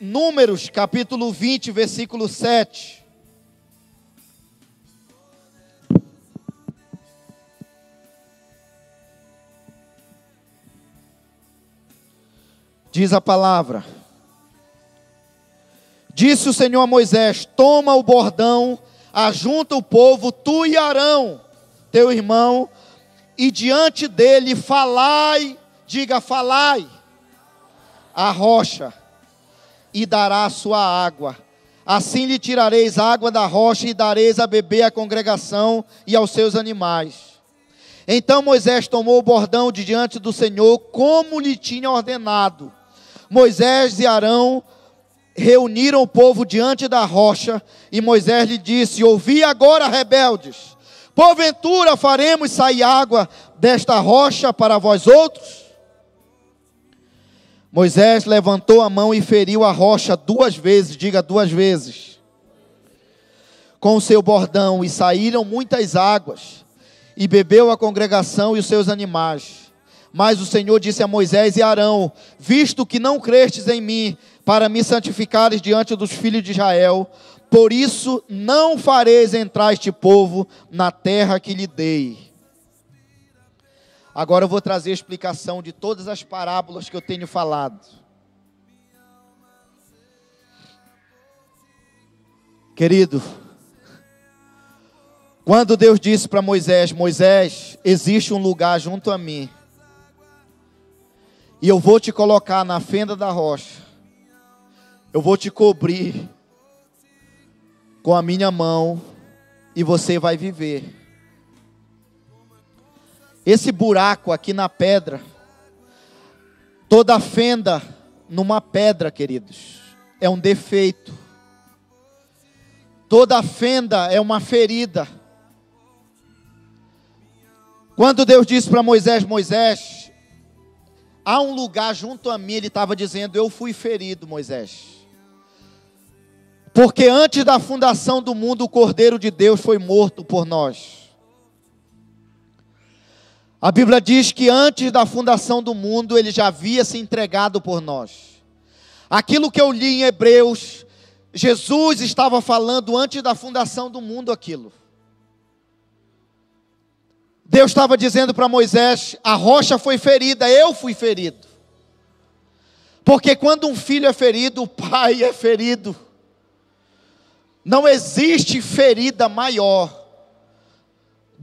Números, capítulo 20, versículo 7. Diz a palavra: Disse o Senhor a Moisés: Toma o bordão, ajunta o povo, tu e Arão, teu irmão, e diante dele falai, diga falai, a rocha, e dará a sua água. Assim lhe tirareis água da rocha e dareis a beber à congregação e aos seus animais. Então Moisés tomou o bordão de diante do Senhor, como lhe tinha ordenado. Moisés e Arão reuniram o povo diante da rocha, e Moisés lhe disse: Ouvi agora, rebeldes, porventura faremos sair água desta rocha para vós outros? Moisés levantou a mão e feriu a rocha duas vezes, diga duas vezes, com o seu bordão, e saíram muitas águas, e bebeu a congregação e os seus animais. Mas o Senhor disse a Moisés e Arão: Visto que não crestes em mim, para me santificares diante dos filhos de Israel, por isso não fareis entrar este povo na terra que lhe dei. Agora eu vou trazer a explicação de todas as parábolas que eu tenho falado. Querido, quando Deus disse para Moisés: Moisés, existe um lugar junto a mim, e eu vou te colocar na fenda da rocha, eu vou te cobrir com a minha mão, e você vai viver. Esse buraco aqui na pedra, toda fenda numa pedra, queridos, é um defeito. Toda fenda é uma ferida. Quando Deus disse para Moisés: Moisés, há um lugar junto a mim, ele estava dizendo: Eu fui ferido, Moisés. Porque antes da fundação do mundo, o Cordeiro de Deus foi morto por nós. A Bíblia diz que antes da fundação do mundo ele já havia se entregado por nós. Aquilo que eu li em Hebreus, Jesus estava falando antes da fundação do mundo aquilo. Deus estava dizendo para Moisés: a rocha foi ferida, eu fui ferido. Porque quando um filho é ferido, o pai é ferido. Não existe ferida maior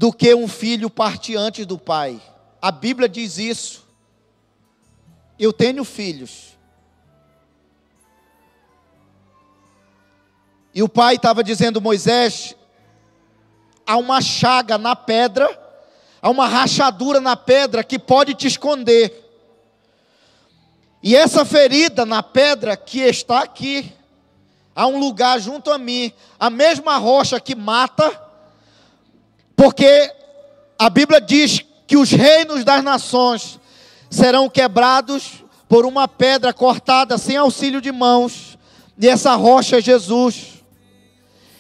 do que um filho partir antes do pai. A Bíblia diz isso. Eu tenho filhos. E o pai estava dizendo, Moisés, há uma chaga na pedra, há uma rachadura na pedra que pode te esconder. E essa ferida na pedra que está aqui, há um lugar junto a mim, a mesma rocha que mata, porque a Bíblia diz que os reinos das nações serão quebrados por uma pedra cortada sem auxílio de mãos, e essa rocha é Jesus.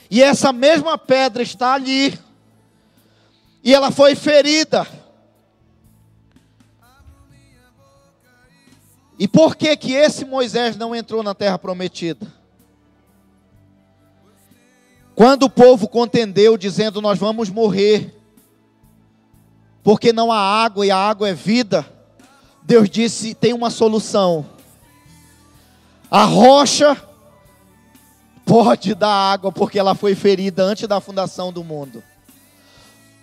E essa mesma pedra está ali, e ela foi ferida. E por que que esse Moisés não entrou na terra prometida? Quando o povo contendeu, dizendo: Nós vamos morrer, porque não há água e a água é vida, Deus disse: Tem uma solução. A rocha pode dar água, porque ela foi ferida antes da fundação do mundo.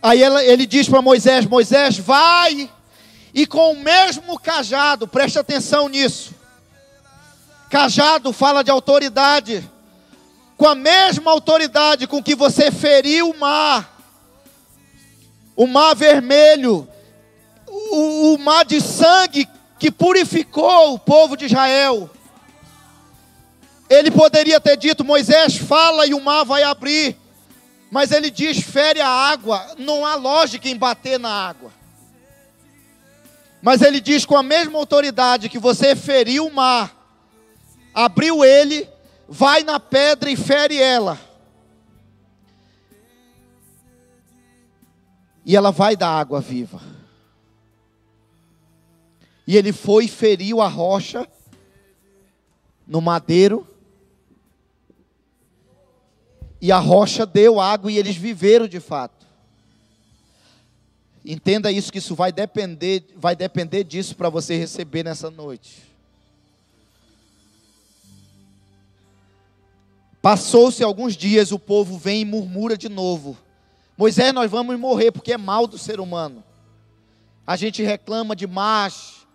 Aí ele diz para Moisés: Moisés, vai e com o mesmo cajado, preste atenção nisso. Cajado fala de autoridade com a mesma autoridade com que você feriu o mar, o mar vermelho, o, o mar de sangue que purificou o povo de Israel. Ele poderia ter dito: Moisés, fala e o mar vai abrir. Mas ele diz: fere a água. Não há lógica em bater na água. Mas ele diz com a mesma autoridade que você feriu o mar, abriu ele vai na pedra e fere ela. E ela vai dar água viva. E ele foi e feriu a rocha. no madeiro. E a rocha deu água e eles viveram de fato. Entenda isso que isso vai depender, vai depender disso para você receber nessa noite. Passou-se alguns dias, o povo vem e murmura de novo. Moisés, nós vamos morrer porque é mal do ser humano. A gente reclama demais.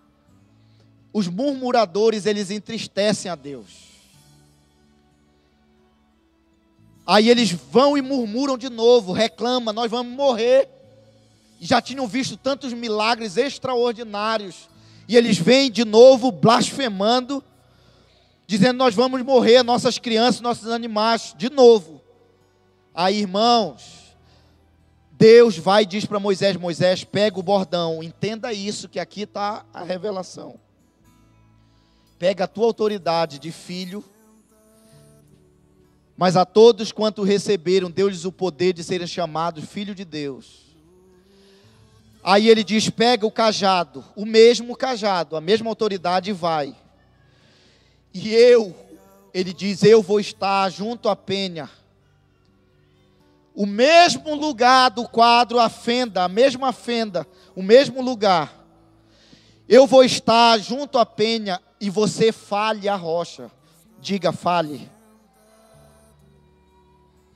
Os murmuradores, eles entristecem a Deus. Aí eles vão e murmuram de novo, reclamam, nós vamos morrer. Já tinham visto tantos milagres extraordinários. E eles vêm de novo blasfemando, dizendo: Nós vamos morrer, nossas crianças, nossos animais, de novo. Aí, irmãos, Deus vai e diz para Moisés: Moisés, pega o bordão, entenda isso, que aqui está a revelação. Pega a tua autoridade de filho mas a todos quanto receberam, deu-lhes o poder de serem chamados filho de Deus. Aí ele diz: pega o cajado, o mesmo cajado, a mesma autoridade e vai. E eu, ele diz: eu vou estar junto à penha. O mesmo lugar do quadro, a fenda, a mesma fenda, o mesmo lugar. Eu vou estar junto à penha e você fale a rocha. Diga, fale.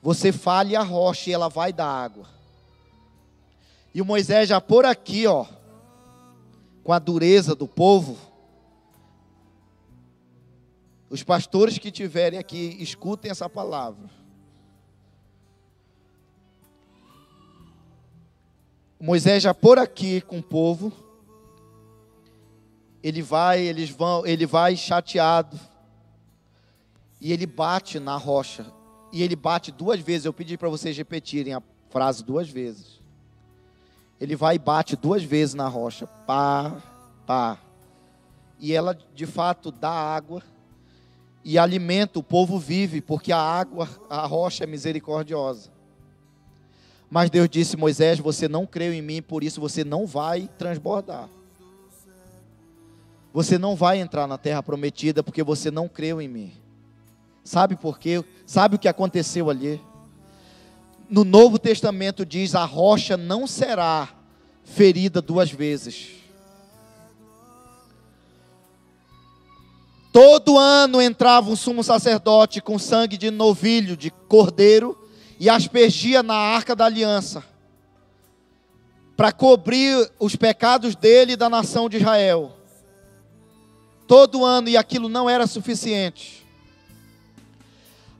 Você fale a rocha e ela vai dar água. E o Moisés já por aqui, ó, com a dureza do povo. Os pastores que tiverem aqui, escutem essa palavra. Moisés já por aqui com o povo. Ele vai, eles vão, ele vai chateado. E ele bate na rocha e ele bate duas vezes. Eu pedi para vocês repetirem a frase duas vezes. Ele vai e bate duas vezes na rocha. Pá, pá. E ela de fato dá água e alimenta, o povo vive, porque a água, a rocha é misericordiosa. Mas Deus disse: Moisés, você não creu em mim, por isso você não vai transbordar. Você não vai entrar na terra prometida, porque você não creu em mim. Sabe por quê? Sabe o que aconteceu ali? No Novo Testamento diz: a rocha não será ferida duas vezes. Todo ano entrava um sumo sacerdote com sangue de novilho, de cordeiro, e aspergia na arca da aliança, para cobrir os pecados dele e da nação de Israel. Todo ano, e aquilo não era suficiente.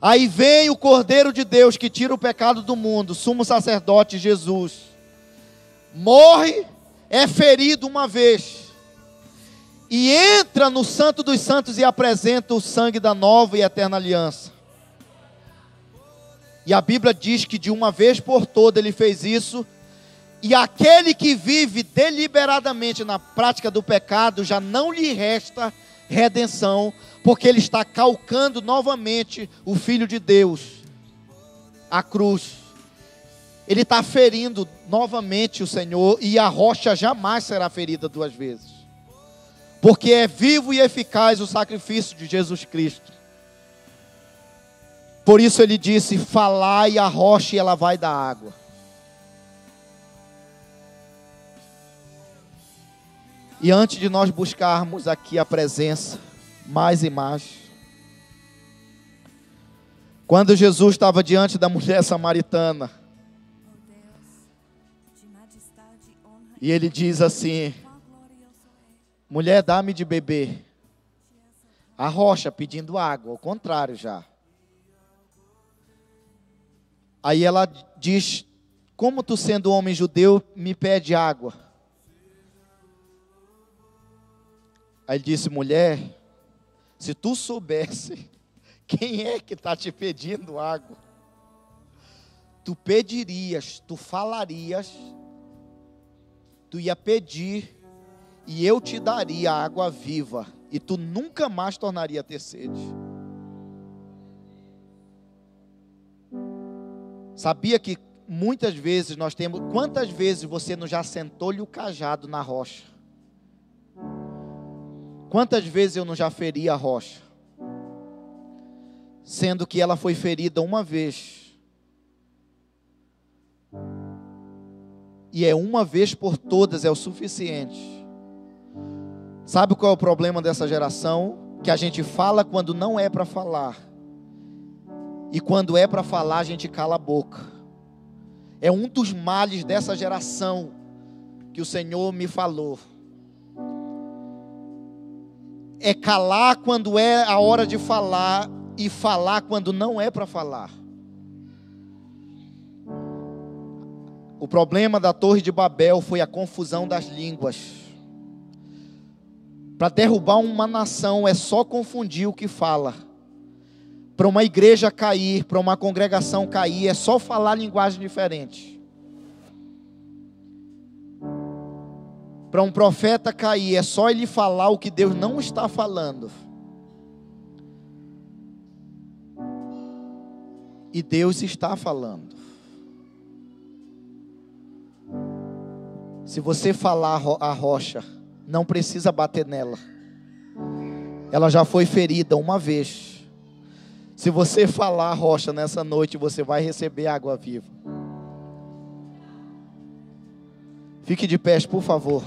Aí vem o Cordeiro de Deus que tira o pecado do mundo, sumo sacerdote Jesus. Morre, é ferido uma vez. E entra no Santo dos Santos e apresenta o sangue da nova e eterna aliança. E a Bíblia diz que de uma vez por toda ele fez isso. E aquele que vive deliberadamente na prática do pecado já não lhe resta redenção, porque ele está calcando novamente o Filho de Deus, a cruz. Ele está ferindo novamente o Senhor, e a rocha jamais será ferida duas vezes, porque é vivo e eficaz o sacrifício de Jesus Cristo. Por isso ele disse: Falai a rocha e ela vai dar água. E antes de nós buscarmos aqui a presença, mais e mais. Quando Jesus estava diante da mulher samaritana, e ele diz assim: Mulher, dá-me de beber. A rocha pedindo água, ao contrário já. Aí ela diz: Como tu, sendo homem judeu, me pede água? Aí ele disse: Mulher, se tu soubesse quem é que está te pedindo água, tu pedirias, tu falarias, tu ia pedir, e eu te daria água viva, e tu nunca mais tornaria a ter sede. Sabia que muitas vezes nós temos, quantas vezes você não já sentou-lhe o cajado na rocha? Quantas vezes eu não já feri a rocha? sendo que ela foi ferida uma vez. E é uma vez por todas é o suficiente. Sabe qual é o problema dessa geração? Que a gente fala quando não é para falar. E quando é para falar, a gente cala a boca. É um dos males dessa geração que o Senhor me falou. É calar quando é a hora de falar e falar quando não é para falar. O problema da Torre de Babel foi a confusão das línguas. Para derrubar uma nação é só confundir o que fala. Para uma igreja cair, para uma congregação cair, é só falar linguagem diferente. Para um profeta cair, é só ele falar o que Deus não está falando. E Deus está falando. Se você falar a rocha, não precisa bater nela. Ela já foi ferida uma vez. Se você falar rocha nessa noite, você vai receber água viva. Fique de pé, por favor.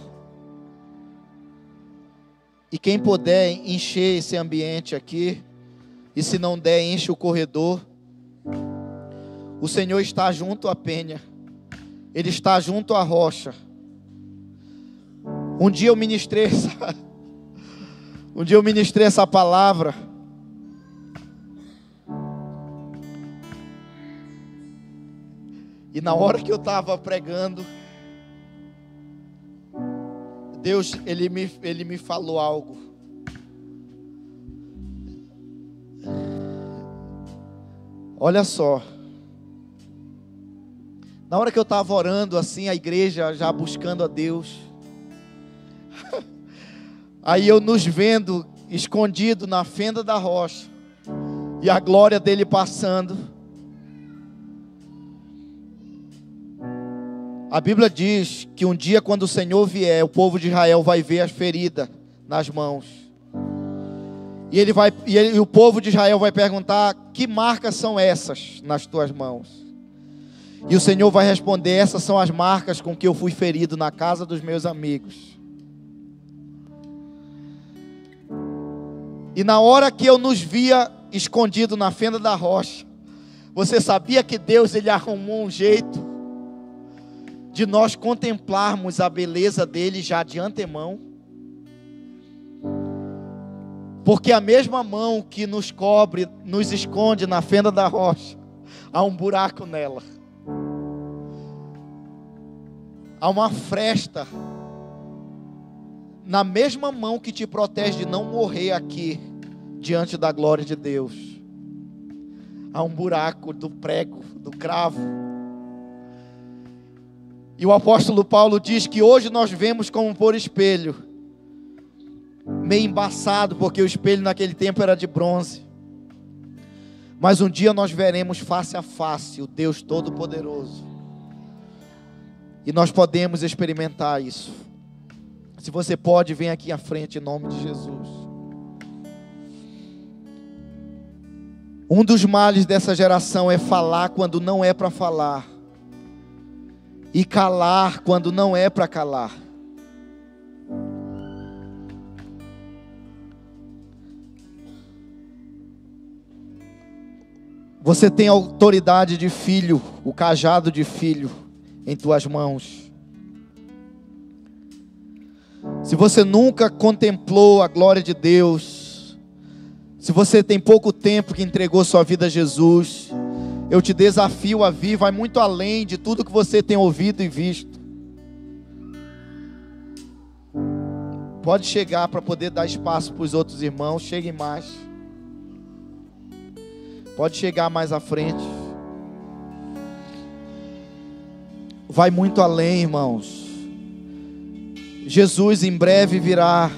E quem puder encher esse ambiente aqui, e se não der, enche o corredor. O Senhor está junto à penha, Ele está junto à rocha. Um dia eu ministrei essa, um dia eu ministrei essa palavra. E na hora que eu estava pregando, Deus, ele me, ele me falou algo. Olha só. Na hora que eu estava orando assim, a igreja já buscando a Deus. Aí eu nos vendo escondido na fenda da rocha. E a glória dele passando. A Bíblia diz que um dia, quando o Senhor vier, o povo de Israel vai ver as feridas nas mãos. E, ele vai, e, ele, e o povo de Israel vai perguntar: Que marcas são essas nas tuas mãos? E o Senhor vai responder: Essas são as marcas com que eu fui ferido na casa dos meus amigos. E na hora que eu nos via escondido na fenda da rocha, você sabia que Deus ele arrumou um jeito de nós contemplarmos a beleza dele já de antemão? Porque a mesma mão que nos cobre, nos esconde na fenda da rocha, há um buraco nela há uma fresta na mesma mão que te protege de não morrer aqui diante da glória de Deus. Há um buraco do prego, do cravo. E o apóstolo Paulo diz que hoje nós vemos como por espelho, meio embaçado, porque o espelho naquele tempo era de bronze. Mas um dia nós veremos face a face o Deus Todo-Poderoso. E nós podemos experimentar isso. Se você pode, vem aqui à frente em nome de Jesus. Um dos males dessa geração é falar quando não é para falar, e calar quando não é para calar. Você tem autoridade de filho, o cajado de filho em tuas mãos. Se você nunca contemplou a glória de Deus, se você tem pouco tempo que entregou sua vida a Jesus, eu te desafio a vir, vai muito além de tudo que você tem ouvido e visto. Pode chegar para poder dar espaço para os outros irmãos, cheguem mais. Pode chegar mais à frente. vai muito além, irmãos. Jesus em breve virá.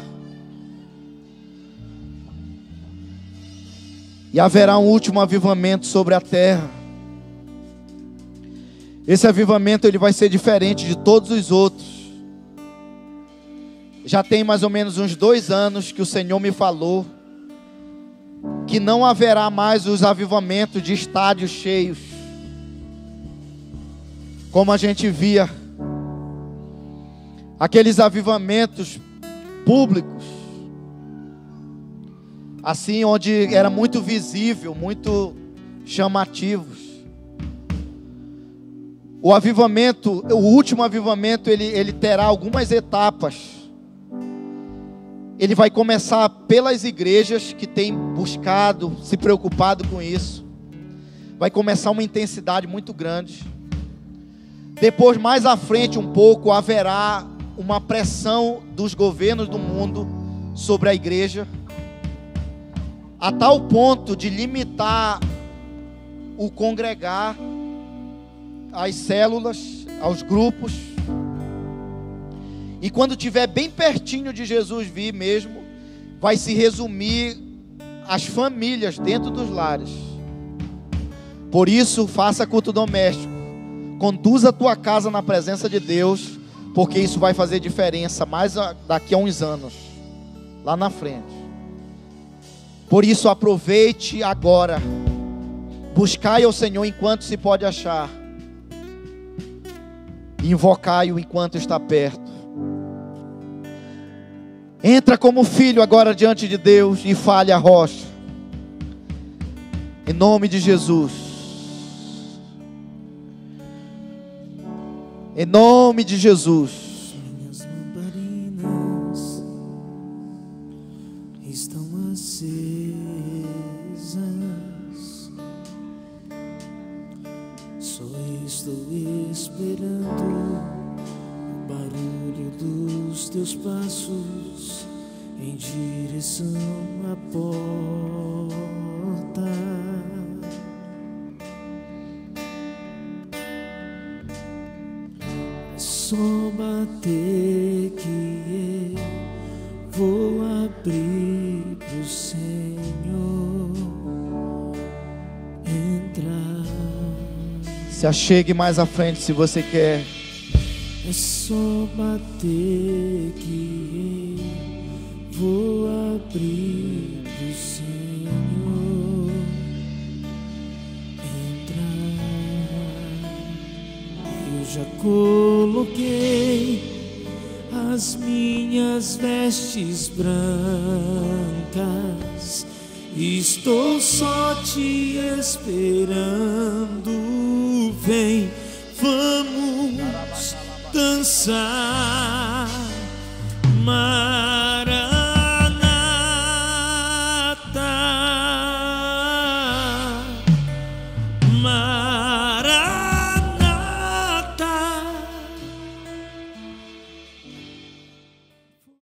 E haverá um último avivamento sobre a terra. Esse avivamento ele vai ser diferente de todos os outros. Já tem mais ou menos uns dois anos que o Senhor me falou que não haverá mais os avivamentos de estádios cheios, como a gente via, aqueles avivamentos públicos, assim, onde era muito visível, muito chamativos. O avivamento, o último avivamento, ele, ele terá algumas etapas ele vai começar pelas igrejas que têm buscado, se preocupado com isso. Vai começar uma intensidade muito grande. Depois, mais à frente um pouco, haverá uma pressão dos governos do mundo sobre a igreja, a tal ponto de limitar o congregar, as células, aos grupos e quando tiver bem pertinho de Jesus vir mesmo, vai se resumir as famílias dentro dos lares. Por isso, faça culto doméstico. Conduza a tua casa na presença de Deus, porque isso vai fazer diferença mais daqui a uns anos, lá na frente. Por isso, aproveite agora. Buscai ao Senhor enquanto se pode achar. Invocai-o enquanto está perto. Entra como filho agora diante de Deus e fale a rocha. Em nome de Jesus. Em nome de Jesus. Se achegue mais à frente se você quer. É só bater que eu vou abrir pro Senhor entrar. Eu já coloquei as minhas vestes brancas. Estou só te esperando. Vem, vamos dançar. Maranata.